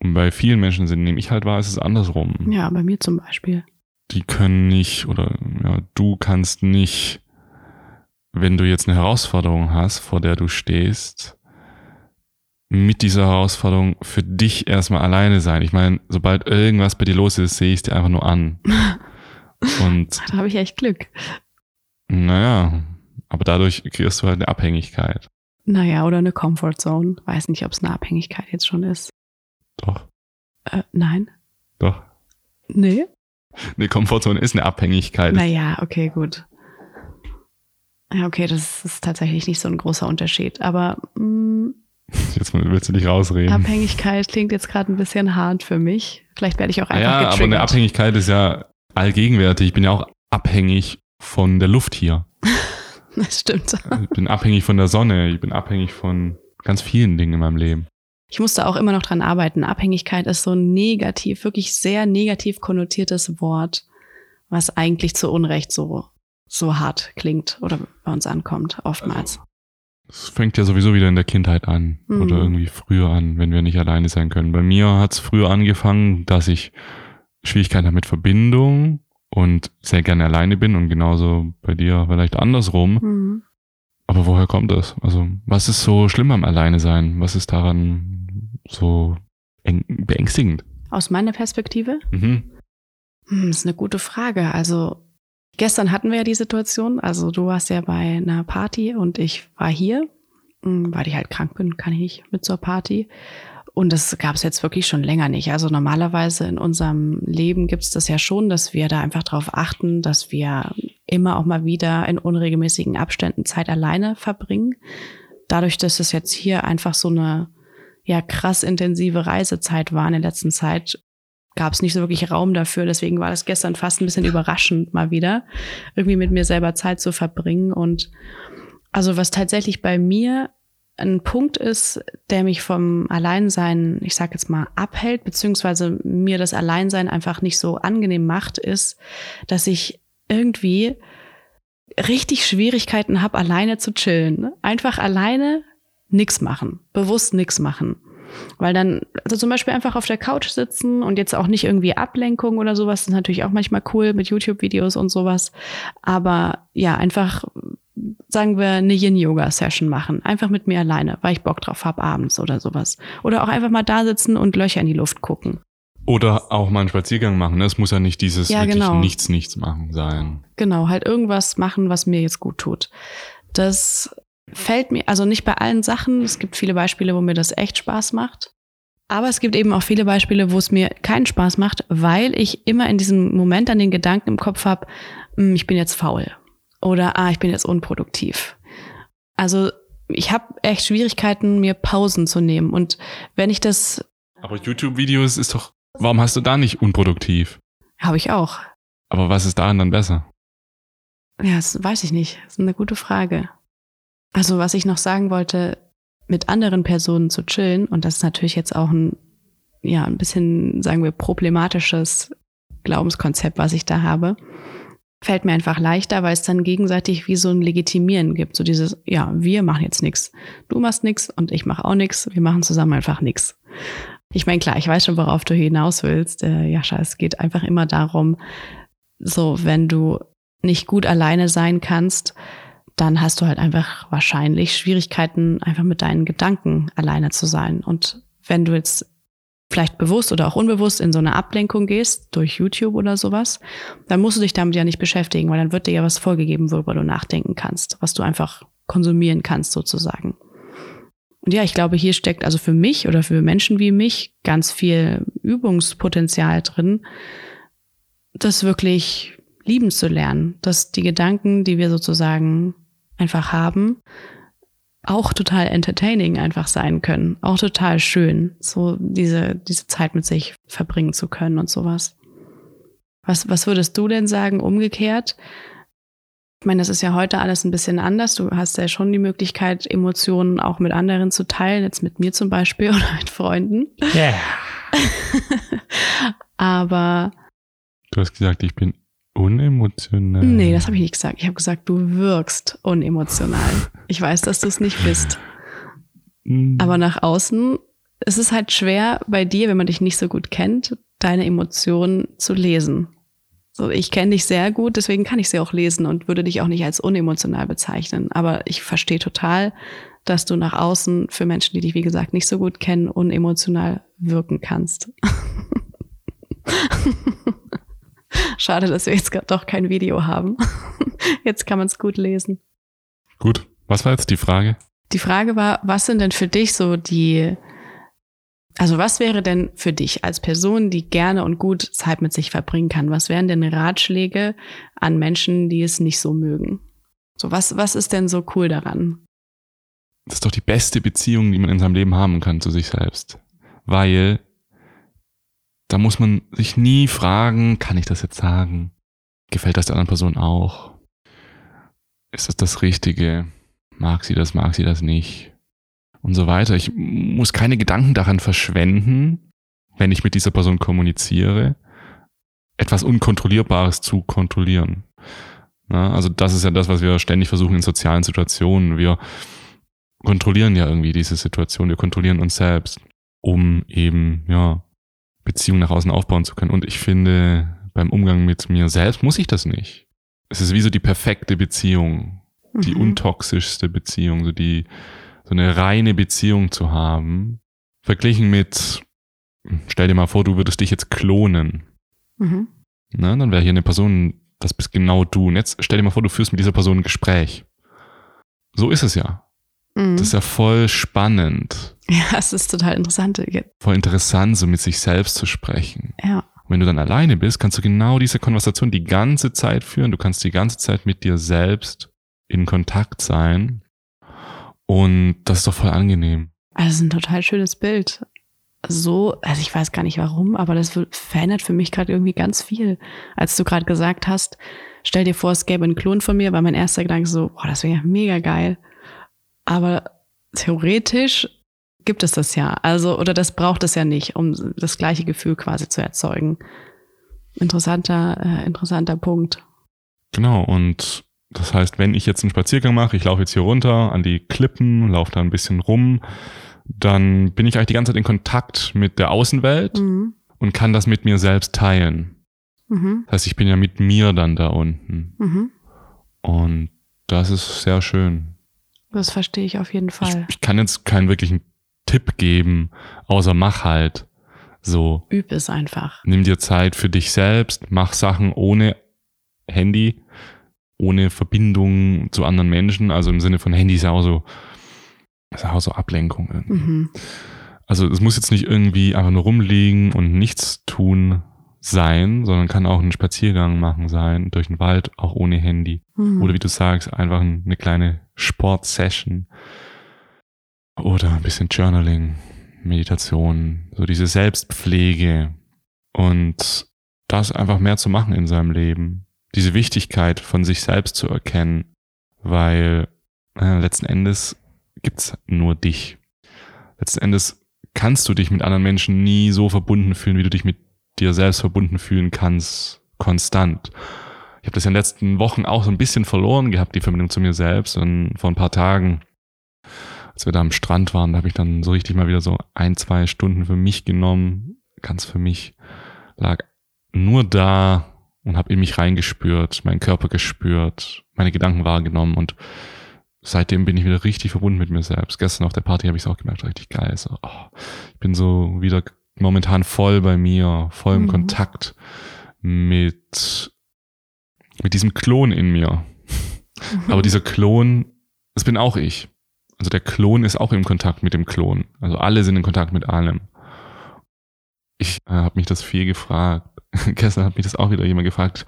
Und bei vielen Menschen sind, nehme ich halt wahr, ist es andersrum. Ja, bei mir zum Beispiel. Die können nicht oder ja, du kannst nicht, wenn du jetzt eine Herausforderung hast, vor der du stehst, mit dieser Herausforderung für dich erstmal alleine sein? Ich meine, sobald irgendwas bei dir los ist, sehe ich es dir einfach nur an. Und Da habe ich echt Glück. naja, aber dadurch kriegst du halt eine Abhängigkeit. Naja, oder eine Comfort Zone. Weiß nicht, ob es eine Abhängigkeit jetzt schon ist. Doch, Äh, nein? doch. Nee? Eine Komfortzone ist eine Abhängigkeit. Naja, okay, gut. Ja, okay, das ist tatsächlich nicht so ein großer Unterschied. Aber mh, Jetzt willst du dich rausreden. Abhängigkeit klingt jetzt gerade ein bisschen hart für mich. Vielleicht werde ich auch einfach ja, aber getriggert. eine Abhängigkeit ist ja allgegenwärtig. Ich bin ja auch abhängig von der Luft hier. Das stimmt. Ich bin abhängig von der Sonne. Ich bin abhängig von ganz vielen Dingen in meinem Leben. Ich musste auch immer noch dran arbeiten. Abhängigkeit ist so ein negativ, wirklich sehr negativ konnotiertes Wort, was eigentlich zu Unrecht so, so hart klingt oder bei uns ankommt, oftmals. Es fängt ja sowieso wieder in der Kindheit an Mhm. oder irgendwie früher an, wenn wir nicht alleine sein können. Bei mir hat es früher angefangen, dass ich Schwierigkeiten habe mit Verbindung und sehr gerne alleine bin und genauso bei dir vielleicht andersrum. Mhm. Aber woher kommt das? Also, was ist so schlimm am Alleine sein? Was ist daran so beängstigend? Aus meiner Perspektive? Mhm. Hm, ist eine gute Frage. Also gestern hatten wir ja die Situation. Also du warst ja bei einer Party und ich war hier, Hm, weil ich halt krank bin, kann ich nicht mit zur Party. Und das gab es jetzt wirklich schon länger nicht. Also normalerweise in unserem Leben gibt es das ja schon, dass wir da einfach darauf achten, dass wir immer auch mal wieder in unregelmäßigen Abständen Zeit alleine verbringen. Dadurch, dass es jetzt hier einfach so eine ja krass intensive Reisezeit war in der letzten Zeit, gab es nicht so wirklich Raum dafür. Deswegen war das gestern fast ein bisschen überraschend, mal wieder irgendwie mit mir selber Zeit zu verbringen. Und also was tatsächlich bei mir ein Punkt ist, der mich vom Alleinsein, ich sag jetzt mal, abhält, beziehungsweise mir das Alleinsein einfach nicht so angenehm macht, ist, dass ich irgendwie richtig Schwierigkeiten habe, alleine zu chillen. Einfach alleine nix machen, bewusst nix machen. Weil dann, also zum Beispiel einfach auf der Couch sitzen und jetzt auch nicht irgendwie Ablenkung oder sowas, das ist natürlich auch manchmal cool mit YouTube-Videos und sowas. Aber ja, einfach, sagen wir, eine Yin-Yoga-Session machen. Einfach mit mir alleine, weil ich Bock drauf habe abends oder sowas. Oder auch einfach mal da sitzen und Löcher in die Luft gucken. Oder auch mal einen Spaziergang machen. ne? Es muss ja nicht dieses Ja, wirklich genau. nichts, nichts machen sein. Genau, halt irgendwas machen, was mir jetzt gut tut. Das fällt mir, also nicht bei allen Sachen. Es gibt viele Beispiele, wo mir das echt Spaß macht. Aber es gibt eben auch viele Beispiele, wo es mir keinen Spaß macht, weil ich immer in diesem Moment an den Gedanken im Kopf habe, ich bin jetzt faul oder ah, ich bin jetzt unproduktiv. Also ich habe echt Schwierigkeiten, mir Pausen zu nehmen. Und wenn ich das, Aber YouTube-Videos ist doch, warum hast du da nicht unproduktiv? habe ich auch. Aber was ist daran dann besser? Ja, das weiß ich nicht. Das ist eine gute Frage. Also, was ich noch sagen wollte, mit anderen Personen zu chillen, und das ist natürlich jetzt auch ein, ja, ein bisschen, sagen wir, problematisches Glaubenskonzept, was ich da habe, fällt mir einfach leichter, weil es dann gegenseitig wie so ein Legitimieren gibt. So dieses, ja, wir machen jetzt nichts. Du machst nichts und ich mache auch nichts. Wir machen zusammen einfach nichts. Ich meine, klar, ich weiß schon, worauf du hinaus willst. Äh, Jascha, es geht einfach immer darum, so, wenn du nicht gut alleine sein kannst, dann hast du halt einfach wahrscheinlich Schwierigkeiten, einfach mit deinen Gedanken alleine zu sein. Und wenn du jetzt vielleicht bewusst oder auch unbewusst in so eine Ablenkung gehst, durch YouTube oder sowas, dann musst du dich damit ja nicht beschäftigen, weil dann wird dir ja was vorgegeben, worüber du nachdenken kannst, was du einfach konsumieren kannst sozusagen. Und ja, ich glaube, hier steckt also für mich oder für Menschen wie mich ganz viel Übungspotenzial drin, das wirklich lieben zu lernen, dass die Gedanken, die wir sozusagen einfach haben, auch total entertaining einfach sein können, auch total schön, so diese, diese Zeit mit sich verbringen zu können und sowas. Was, was würdest du denn sagen, umgekehrt? Ich meine, das ist ja heute alles ein bisschen anders. Du hast ja schon die Möglichkeit, Emotionen auch mit anderen zu teilen, jetzt mit mir zum Beispiel oder mit Freunden. Yeah. Aber Du hast gesagt, ich bin unemotional. Nee, das habe ich nicht gesagt. Ich habe gesagt, du wirkst unemotional. Ich weiß, dass du es nicht bist. Hm. Aber nach außen ist es halt schwer bei dir, wenn man dich nicht so gut kennt, deine Emotionen zu lesen. So, ich kenne dich sehr gut, deswegen kann ich sie auch lesen und würde dich auch nicht als unemotional bezeichnen. Aber ich verstehe total, dass du nach außen für Menschen, die dich, wie gesagt, nicht so gut kennen, unemotional wirken kannst. Schade, dass wir jetzt doch kein Video haben. Jetzt kann man es gut lesen. Gut, was war jetzt die Frage? Die Frage war, was sind denn für dich so die, also was wäre denn für dich als Person, die gerne und gut Zeit mit sich verbringen kann, was wären denn Ratschläge an Menschen, die es nicht so mögen? So, was, was ist denn so cool daran? Das ist doch die beste Beziehung, die man in seinem Leben haben kann zu sich selbst. Weil da muss man sich nie fragen, kann ich das jetzt sagen? Gefällt das der anderen Person auch? Ist das das Richtige? Mag sie das, mag sie das nicht? Und so weiter. Ich muss keine Gedanken daran verschwenden, wenn ich mit dieser Person kommuniziere, etwas Unkontrollierbares zu kontrollieren. Na, also das ist ja das, was wir ständig versuchen in sozialen Situationen. Wir kontrollieren ja irgendwie diese Situation, wir kontrollieren uns selbst, um eben, ja, Beziehungen nach außen aufbauen zu können. Und ich finde, beim Umgang mit mir selbst muss ich das nicht. Es ist wie so die perfekte Beziehung, die mhm. untoxischste Beziehung, so die, so eine reine Beziehung zu haben, verglichen mit, stell dir mal vor, du würdest dich jetzt klonen. Mhm. Na, dann wäre hier eine Person, das bist genau du. Und jetzt stell dir mal vor, du führst mit dieser Person ein Gespräch. So ist es ja. Mhm. Das ist ja voll spannend. Ja, es ist total interessant. Voll interessant, so mit sich selbst zu sprechen. Ja. Und wenn du dann alleine bist, kannst du genau diese Konversation die ganze Zeit führen. Du kannst die ganze Zeit mit dir selbst in Kontakt sein. Und das ist doch voll angenehm. Also, es ist ein total schönes Bild. So, also ich weiß gar nicht warum, aber das verändert für mich gerade irgendwie ganz viel. Als du gerade gesagt hast, stell dir vor, es gäbe einen Klon von mir, war mein erster Gedanke so, boah, das wäre ja mega geil. Aber theoretisch gibt es das ja. Also, oder das braucht es ja nicht, um das gleiche Gefühl quasi zu erzeugen. Interessanter, äh, interessanter Punkt. Genau, und das heißt, wenn ich jetzt einen Spaziergang mache, ich laufe jetzt hier runter an die Klippen, laufe da ein bisschen rum, dann bin ich eigentlich die ganze Zeit in Kontakt mit der Außenwelt mhm. und kann das mit mir selbst teilen. Mhm. Das heißt, ich bin ja mit mir dann da unten. Mhm. Und das ist sehr schön. Das verstehe ich auf jeden Fall. Ich, ich kann jetzt keinen wirklichen Tipp geben, außer mach halt. So. Üb es einfach. Nimm dir Zeit für dich selbst, mach Sachen ohne Handy, ohne Verbindung zu anderen Menschen. Also im Sinne von Handy ist ja auch so, ist auch so Ablenkung. Mhm. Also es muss jetzt nicht irgendwie einfach nur rumliegen und nichts tun, sein, sondern kann auch ein Spaziergang machen sein, durch den Wald, auch ohne Handy. Mhm. Oder wie du sagst, einfach eine kleine Sportsession. Oder ein bisschen Journaling, Meditation, so diese Selbstpflege. Und das einfach mehr zu machen in seinem Leben. Diese Wichtigkeit von sich selbst zu erkennen, weil äh, letzten Endes gibt's nur dich. Letzten Endes kannst du dich mit anderen Menschen nie so verbunden fühlen, wie du dich mit dir selbst verbunden fühlen kannst, konstant. Ich habe das in den letzten Wochen auch so ein bisschen verloren gehabt, die Verbindung zu mir selbst. Und vor ein paar Tagen, als wir da am Strand waren, da habe ich dann so richtig mal wieder so ein, zwei Stunden für mich genommen, ganz für mich, lag nur da und habe in mich reingespürt, meinen Körper gespürt, meine Gedanken wahrgenommen und seitdem bin ich wieder richtig verbunden mit mir selbst. Gestern auf der Party habe ich es auch gemerkt, richtig geil. So, oh, ich bin so wieder momentan voll bei mir, voll im mhm. Kontakt mit, mit diesem Klon in mir. Mhm. Aber dieser Klon, das bin auch ich. Also der Klon ist auch im Kontakt mit dem Klon. Also alle sind in Kontakt mit allem. Ich äh, habe mich das viel gefragt. Gestern hat mich das auch wieder jemand gefragt.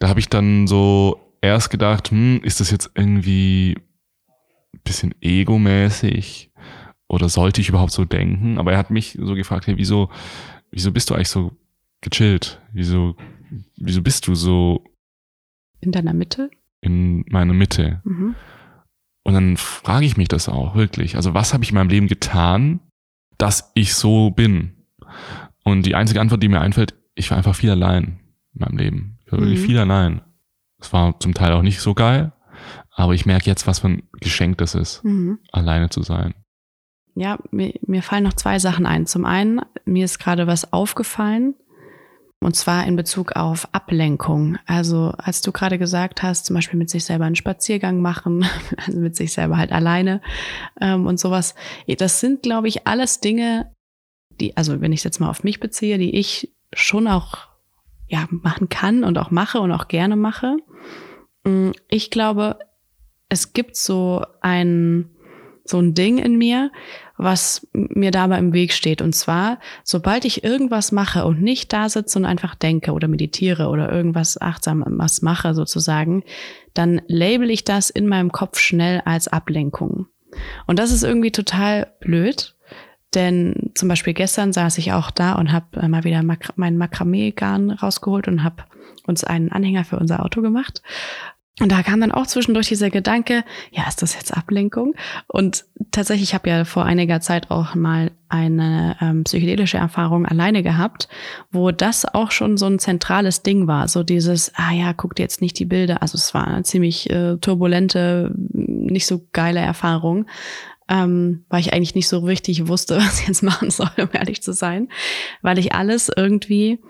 Da habe ich dann so erst gedacht, hm, ist das jetzt irgendwie ein bisschen egomäßig? Oder sollte ich überhaupt so denken? Aber er hat mich so gefragt, hey, wieso, wieso bist du eigentlich so gechillt? Wieso, wieso bist du so in deiner Mitte? In meiner Mitte. Mhm. Und dann frage ich mich das auch wirklich. Also was habe ich in meinem Leben getan, dass ich so bin? Und die einzige Antwort, die mir einfällt, ich war einfach viel allein in meinem Leben. Ich war mhm. wirklich viel allein. Es war zum Teil auch nicht so geil, aber ich merke jetzt, was für ein Geschenk das ist, mhm. alleine zu sein. Ja, mir, mir fallen noch zwei Sachen ein. Zum einen, mir ist gerade was aufgefallen. Und zwar in Bezug auf Ablenkung. Also als du gerade gesagt hast, zum Beispiel mit sich selber einen Spaziergang machen, also mit sich selber halt alleine ähm, und sowas. Das sind, glaube ich, alles Dinge, die, also wenn ich es jetzt mal auf mich beziehe, die ich schon auch ja, machen kann und auch mache und auch gerne mache. Mm, ich glaube, es gibt so ein, so ein Ding in mir, was mir dabei im Weg steht. Und zwar, sobald ich irgendwas mache und nicht da sitze und einfach denke oder meditiere oder irgendwas achtsam was mache sozusagen, dann label ich das in meinem Kopf schnell als Ablenkung. Und das ist irgendwie total blöd. Denn zum Beispiel gestern saß ich auch da und habe mal wieder meinen Makramee-Garn rausgeholt und habe uns einen Anhänger für unser Auto gemacht. Und da kam dann auch zwischendurch dieser Gedanke, ja, ist das jetzt Ablenkung? Und tatsächlich, ich habe ja vor einiger Zeit auch mal eine ähm, psychedelische Erfahrung alleine gehabt, wo das auch schon so ein zentrales Ding war. So dieses, ah ja, guckt jetzt nicht die Bilder. Also es war eine ziemlich äh, turbulente, nicht so geile Erfahrung. Ähm, weil ich eigentlich nicht so richtig wusste, was ich jetzt machen soll, um ehrlich zu sein, weil ich alles irgendwie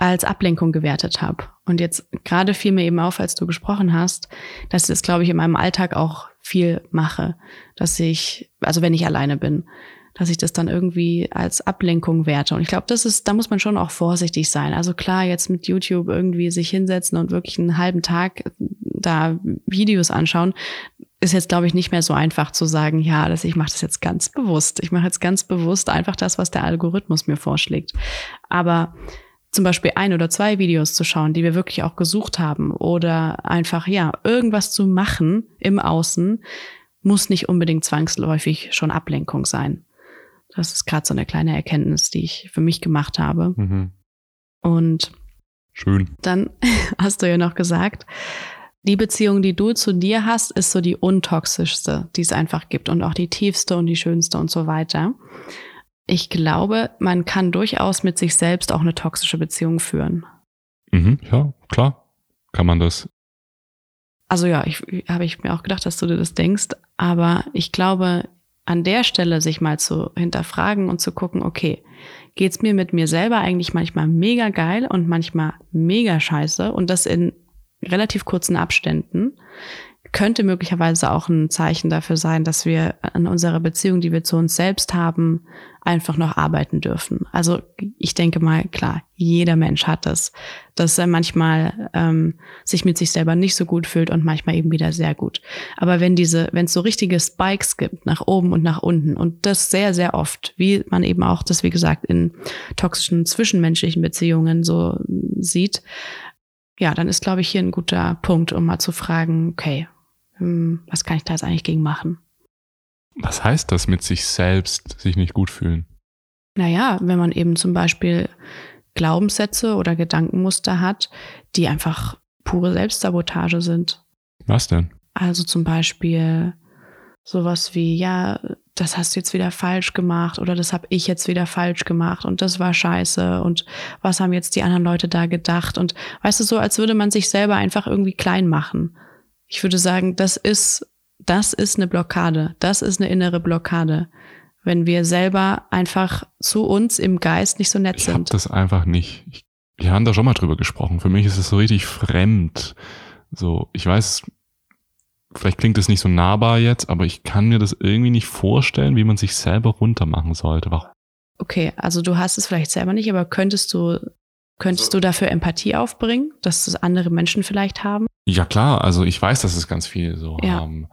als Ablenkung gewertet habe. Und jetzt gerade fiel mir eben auf, als du gesprochen hast, dass ich das, glaube ich, in meinem Alltag auch viel mache, dass ich, also wenn ich alleine bin, dass ich das dann irgendwie als Ablenkung werte. Und ich glaube, das ist, da muss man schon auch vorsichtig sein. Also klar, jetzt mit YouTube irgendwie sich hinsetzen und wirklich einen halben Tag da Videos anschauen, ist jetzt, glaube ich, nicht mehr so einfach zu sagen, ja, dass ich mache das jetzt ganz bewusst. Ich mache jetzt ganz bewusst einfach das, was der Algorithmus mir vorschlägt. Aber zum Beispiel ein oder zwei Videos zu schauen, die wir wirklich auch gesucht haben oder einfach, ja, irgendwas zu machen im Außen, muss nicht unbedingt zwangsläufig schon Ablenkung sein. Das ist gerade so eine kleine Erkenntnis, die ich für mich gemacht habe. Mhm. Und schön. Dann hast du ja noch gesagt, die Beziehung, die du zu dir hast, ist so die untoxischste, die es einfach gibt und auch die tiefste und die schönste und so weiter ich glaube, man kann durchaus mit sich selbst auch eine toxische Beziehung führen. Mhm, ja, klar. Kann man das. Also ja, ich habe ich mir auch gedacht, dass du dir das denkst, aber ich glaube, an der Stelle sich mal zu hinterfragen und zu gucken, okay, geht's mir mit mir selber eigentlich manchmal mega geil und manchmal mega scheiße und das in relativ kurzen Abständen könnte möglicherweise auch ein Zeichen dafür sein, dass wir an unserer Beziehung, die wir zu uns selbst haben, einfach noch arbeiten dürfen. Also ich denke mal, klar, jeder Mensch hat das, dass er manchmal ähm, sich mit sich selber nicht so gut fühlt und manchmal eben wieder sehr gut. Aber wenn diese, wenn es so richtige Spikes gibt, nach oben und nach unten, und das sehr, sehr oft, wie man eben auch das, wie gesagt, in toxischen zwischenmenschlichen Beziehungen so sieht, ja, dann ist, glaube ich, hier ein guter Punkt, um mal zu fragen, okay, was kann ich da jetzt eigentlich gegen machen? Was heißt das mit sich selbst sich nicht gut fühlen? Naja, wenn man eben zum Beispiel Glaubenssätze oder Gedankenmuster hat, die einfach pure Selbstsabotage sind. Was denn? Also zum Beispiel sowas wie, ja, das hast du jetzt wieder falsch gemacht oder das habe ich jetzt wieder falsch gemacht und das war scheiße und was haben jetzt die anderen Leute da gedacht und weißt du so, als würde man sich selber einfach irgendwie klein machen. Ich würde sagen, das ist das ist eine Blockade. Das ist eine innere Blockade. Wenn wir selber einfach zu uns im Geist nicht so nett ich sind. Ich das einfach nicht. Ich, wir haben da schon mal drüber gesprochen. Für mich ist es so richtig fremd. So, ich weiß, vielleicht klingt es nicht so nahbar jetzt, aber ich kann mir das irgendwie nicht vorstellen, wie man sich selber runtermachen sollte. Warum? Okay, also du hast es vielleicht selber nicht, aber könntest du Könntest du dafür Empathie aufbringen, dass das andere Menschen vielleicht haben? Ja klar, also ich weiß, dass es ganz viele so ja. haben.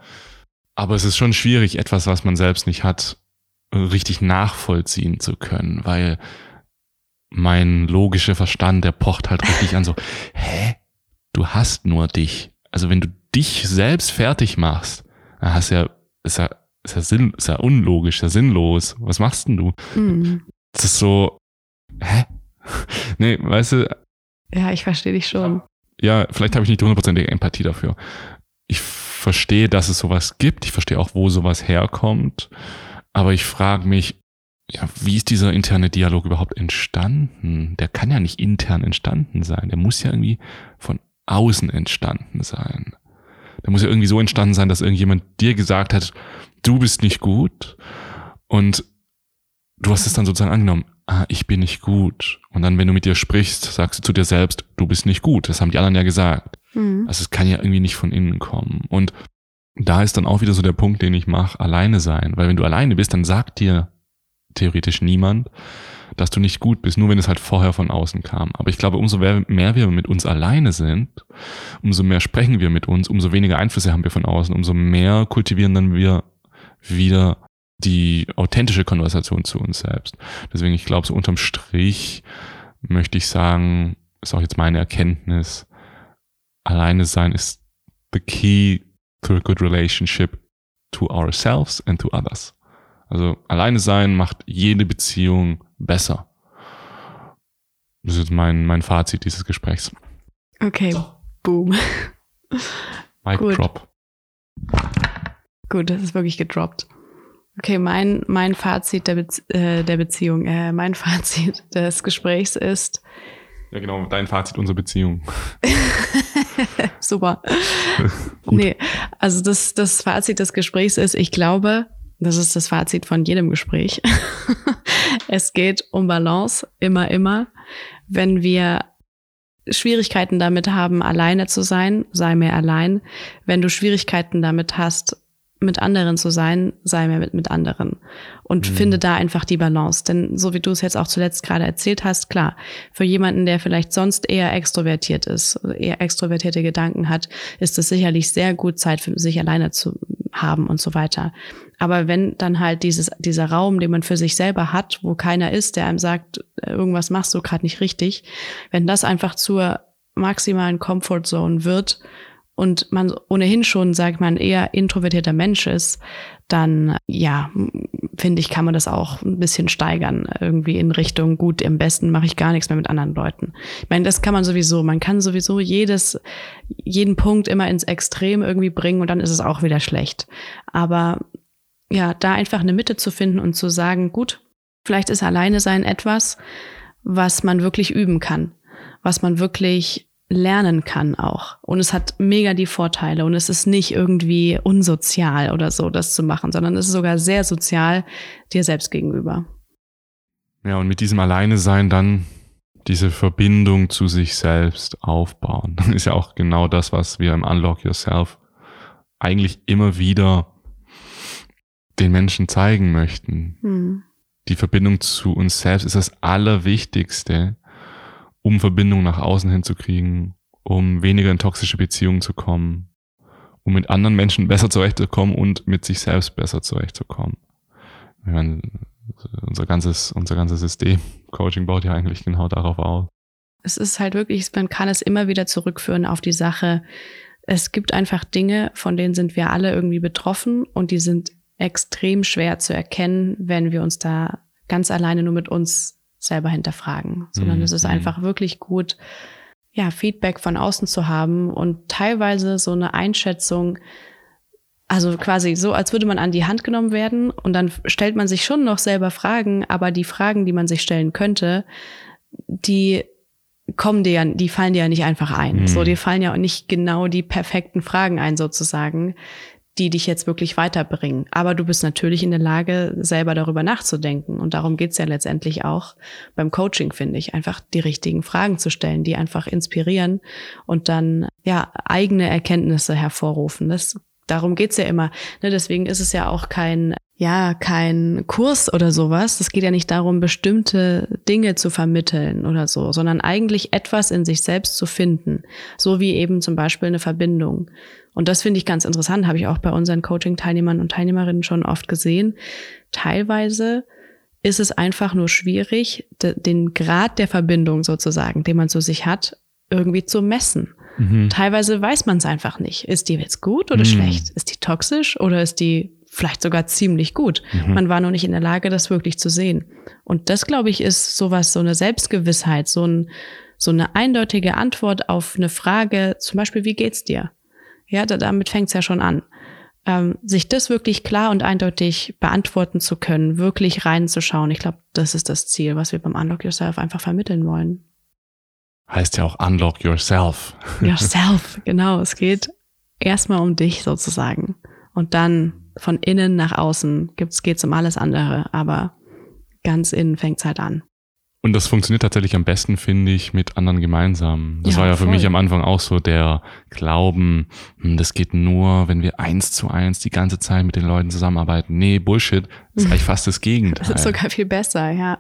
Aber es ist schon schwierig, etwas, was man selbst nicht hat, richtig nachvollziehen zu können, weil mein logischer Verstand, der pocht halt richtig an so, hä? Du hast nur dich. Also wenn du dich selbst fertig machst, dann hast ja, ist ja, ist ja, sinn, ist ja unlogisch, ist ja sinnlos. Was machst denn du? Mhm. Das ist so, hä? nee, weißt du. Ja, ich verstehe dich schon. Ja, vielleicht habe ich nicht hundertprozentige Empathie dafür. Ich verstehe, dass es sowas gibt. Ich verstehe auch, wo sowas herkommt. Aber ich frage mich, ja, wie ist dieser interne Dialog überhaupt entstanden? Der kann ja nicht intern entstanden sein. Der muss ja irgendwie von außen entstanden sein. Der muss ja irgendwie so entstanden sein, dass irgendjemand dir gesagt hat, du bist nicht gut. Und du hast es dann sozusagen angenommen ah, ich bin nicht gut. Und dann, wenn du mit dir sprichst, sagst du zu dir selbst, du bist nicht gut. Das haben die anderen ja gesagt. Mhm. Also es kann ja irgendwie nicht von innen kommen. Und da ist dann auch wieder so der Punkt, den ich mache, alleine sein. Weil wenn du alleine bist, dann sagt dir theoretisch niemand, dass du nicht gut bist, nur wenn es halt vorher von außen kam. Aber ich glaube, umso mehr wir mit uns alleine sind, umso mehr sprechen wir mit uns, umso weniger Einflüsse haben wir von außen, umso mehr kultivieren dann wir wieder die authentische Konversation zu uns selbst. Deswegen, ich glaube, so unterm Strich möchte ich sagen, ist auch jetzt meine Erkenntnis, alleine sein ist the key to a good relationship to ourselves and to others. Also alleine sein macht jede Beziehung besser. Das ist mein, mein Fazit dieses Gesprächs. Okay, boom. Mic Gut. drop. Gut, das ist wirklich gedroppt. Okay, mein, mein Fazit der, Bezie äh, der Beziehung, äh, mein Fazit des Gesprächs ist. Ja, genau, dein Fazit unserer Beziehung. Super. nee, also das, das Fazit des Gesprächs ist, ich glaube, das ist das Fazit von jedem Gespräch. es geht um Balance, immer, immer. Wenn wir Schwierigkeiten damit haben, alleine zu sein, sei mehr allein. Wenn du Schwierigkeiten damit hast, mit anderen zu sein, sei mehr mit, mit anderen. Und mhm. finde da einfach die Balance. Denn so wie du es jetzt auch zuletzt gerade erzählt hast, klar, für jemanden, der vielleicht sonst eher extrovertiert ist, eher extrovertierte Gedanken hat, ist es sicherlich sehr gut, Zeit für sich alleine zu haben und so weiter. Aber wenn dann halt dieses, dieser Raum, den man für sich selber hat, wo keiner ist, der einem sagt, irgendwas machst du gerade nicht richtig, wenn das einfach zur maximalen Comfortzone wird und man ohnehin schon, sagt man, eher introvertierter Mensch ist, dann ja, finde ich, kann man das auch ein bisschen steigern, irgendwie in Richtung, gut, im besten mache ich gar nichts mehr mit anderen Leuten. Ich meine, das kann man sowieso, man kann sowieso jedes, jeden Punkt immer ins Extrem irgendwie bringen und dann ist es auch wieder schlecht. Aber ja, da einfach eine Mitte zu finden und zu sagen, gut, vielleicht ist alleine sein etwas, was man wirklich üben kann, was man wirklich lernen kann auch. Und es hat mega die Vorteile und es ist nicht irgendwie unsozial oder so, das zu machen, sondern es ist sogar sehr sozial dir selbst gegenüber. Ja, und mit diesem Alleine sein dann diese Verbindung zu sich selbst aufbauen. Ist ja auch genau das, was wir im Unlock Yourself eigentlich immer wieder den Menschen zeigen möchten. Hm. Die Verbindung zu uns selbst ist das Allerwichtigste, um Verbindung nach außen hinzukriegen, um weniger in toxische Beziehungen zu kommen, um mit anderen Menschen besser zurechtzukommen und mit sich selbst besser zurechtzukommen. Ich meine, unser ganzes, unser ganzes System, Coaching baut ja eigentlich genau darauf auf. Es ist halt wirklich, man kann es immer wieder zurückführen auf die Sache. Es gibt einfach Dinge, von denen sind wir alle irgendwie betroffen und die sind extrem schwer zu erkennen, wenn wir uns da ganz alleine nur mit uns selber hinterfragen, sondern mhm. es ist mhm. einfach wirklich gut, ja, Feedback von außen zu haben und teilweise so eine Einschätzung, also quasi so, als würde man an die Hand genommen werden und dann stellt man sich schon noch selber Fragen, aber die Fragen, die man sich stellen könnte, die kommen dir ja, die fallen dir ja nicht einfach ein. Mhm. So, dir fallen ja auch nicht genau die perfekten Fragen ein, sozusagen, die dich jetzt wirklich weiterbringen. Aber du bist natürlich in der Lage, selber darüber nachzudenken. Und darum geht's ja letztendlich auch beim Coaching, finde ich, einfach die richtigen Fragen zu stellen, die einfach inspirieren und dann ja eigene Erkenntnisse hervorrufen. Das, darum geht's ja immer. Ne, deswegen ist es ja auch kein ja, kein Kurs oder sowas. Es geht ja nicht darum, bestimmte Dinge zu vermitteln oder so, sondern eigentlich etwas in sich selbst zu finden. So wie eben zum Beispiel eine Verbindung. Und das finde ich ganz interessant, habe ich auch bei unseren Coaching-Teilnehmern und Teilnehmerinnen schon oft gesehen. Teilweise ist es einfach nur schwierig, den Grad der Verbindung sozusagen, den man zu sich hat, irgendwie zu messen. Mhm. Teilweise weiß man es einfach nicht. Ist die jetzt gut oder mhm. schlecht? Ist die toxisch oder ist die vielleicht sogar ziemlich gut? Mhm. Man war noch nicht in der Lage, das wirklich zu sehen. Und das, glaube ich, ist sowas, so eine Selbstgewissheit, so, ein, so eine eindeutige Antwort auf eine Frage, zum Beispiel, wie geht's dir? Ja, da, damit fängt es ja schon an. Ähm, sich das wirklich klar und eindeutig beantworten zu können, wirklich reinzuschauen. Ich glaube, das ist das Ziel, was wir beim Unlock Yourself einfach vermitteln wollen. Heißt ja auch Unlock Yourself. Yourself, genau. Es geht erstmal um dich sozusagen. Und dann von innen nach außen geht es um alles andere. Aber ganz innen fängt es halt an. Und das funktioniert tatsächlich am besten, finde ich, mit anderen gemeinsam. Das Ja, war ja für voll. mich am Anfang auch so der Glauben, hm, das geht nur, wenn wir eins zu eins die ganze Zeit mit den Leuten zusammenarbeiten. Nee, Bullshit. Das ist eigentlich fast das Gegenteil. Das ist sogar viel besser, ja.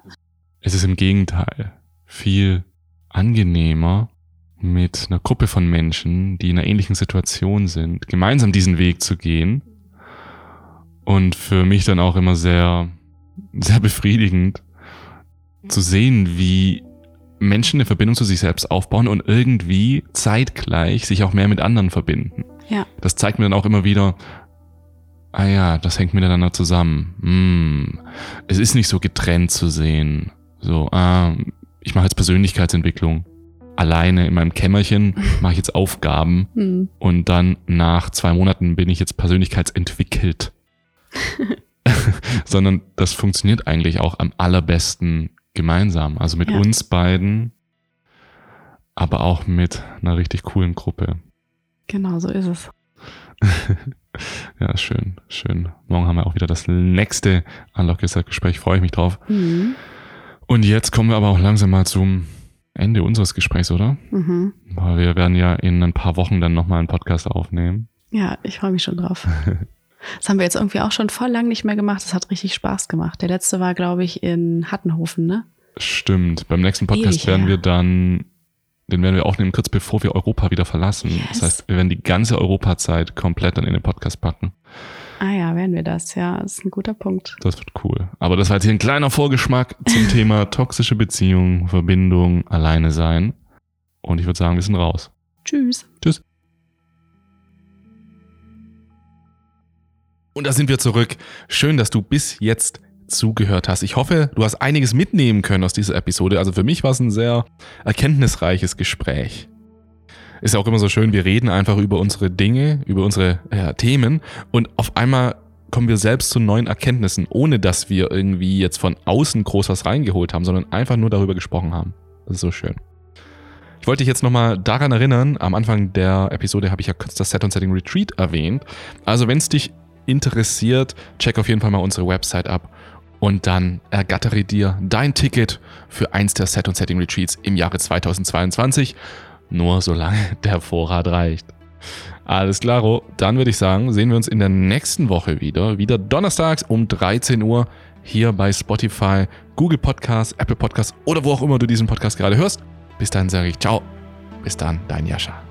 Es ist im Gegenteil viel angenehmer, mit einer Gruppe von Menschen, die in einer ähnlichen Situation sind, gemeinsam diesen Weg zu gehen. Und für mich dann auch immer sehr, sehr befriedigend zu sehen, wie Menschen eine Verbindung zu sich selbst aufbauen und irgendwie zeitgleich sich auch mehr mit anderen verbinden. Ja. Das zeigt mir dann auch immer wieder, ah ja, das hängt miteinander zusammen. Hm, es ist nicht so getrennt zu sehen. So, ah, ich mache jetzt Persönlichkeitsentwicklung. Alleine in meinem Kämmerchen mache ich jetzt Aufgaben Hm. und dann nach zwei Monaten bin ich jetzt persönlichkeitsentwickelt. Sondern das funktioniert eigentlich auch am allerbesten gemeinsam. Also mit Ja. uns beiden, aber auch mit einer richtig coolen Gruppe. Genau, so ist es. Ja, schön, schön. Morgen haben wir auch wieder das nächste Unlock Yourself Gespräch. Freue ich mich drauf. Mhm. Und jetzt kommen wir aber auch langsam mal zum Ende unseres Gesprächs, oder? Mhm. Weil wir werden ja in ein paar Wochen dann nochmal einen Podcast aufnehmen. Ja, ich freue mich schon drauf. Das haben wir jetzt irgendwie auch schon voll lang nicht mehr gemacht. Das hat richtig Spaß gemacht. Der letzte war, glaube ich, in Hattenhofen, ne? Stimmt. Beim nächsten Podcast Ewig werden her. wir dann, den werden wir aufnehmen, kurz bevor wir Europa wieder verlassen. Yes. Das heißt, wir werden die ganze Europazeit komplett dann in den Podcast packen. Ah ja, werden wir das. Ja, das ist ein guter Punkt. Das wird cool. Aber das war jetzt hier ein kleiner Vorgeschmack zum Thema toxische Beziehung, Verbindung, alleine sein. Und ich würde sagen, wir sind raus. Tschüss. Tschüss. Und da sind wir zurück. Schön, dass du bis jetzt zugehört hast. Ich hoffe, du hast einiges mitnehmen können aus dieser Episode. Also für mich war es ein sehr erkenntnisreiches Gespräch. Ist ja auch immer so schön, wir reden einfach über unsere Dinge, über unsere ja, Themen und auf einmal kommen wir selbst zu neuen Erkenntnissen, ohne dass wir irgendwie jetzt von außen groß was reingeholt haben, sondern einfach nur darüber gesprochen haben. Das ist so schön. Ich wollte dich jetzt nochmal daran erinnern, am Anfang der Episode habe ich ja kurz das Set und Setting Retreat erwähnt. Also wenn es dich interessiert, check auf jeden Fall mal unsere Website ab und dann ergattere dir dein Ticket für eins der Set und Setting Retreats im Jahre 2022. Nur solange der Vorrat reicht. Alles klaro, dann würde ich sagen, sehen wir uns in der nächsten Woche wieder. Wieder donnerstags um 13 Uhr hier bei Spotify, Google Podcasts, Apple Podcasts oder wo auch immer du diesen Podcast gerade hörst. Bis dann sage ich ciao. Bis dann, dein Jascha.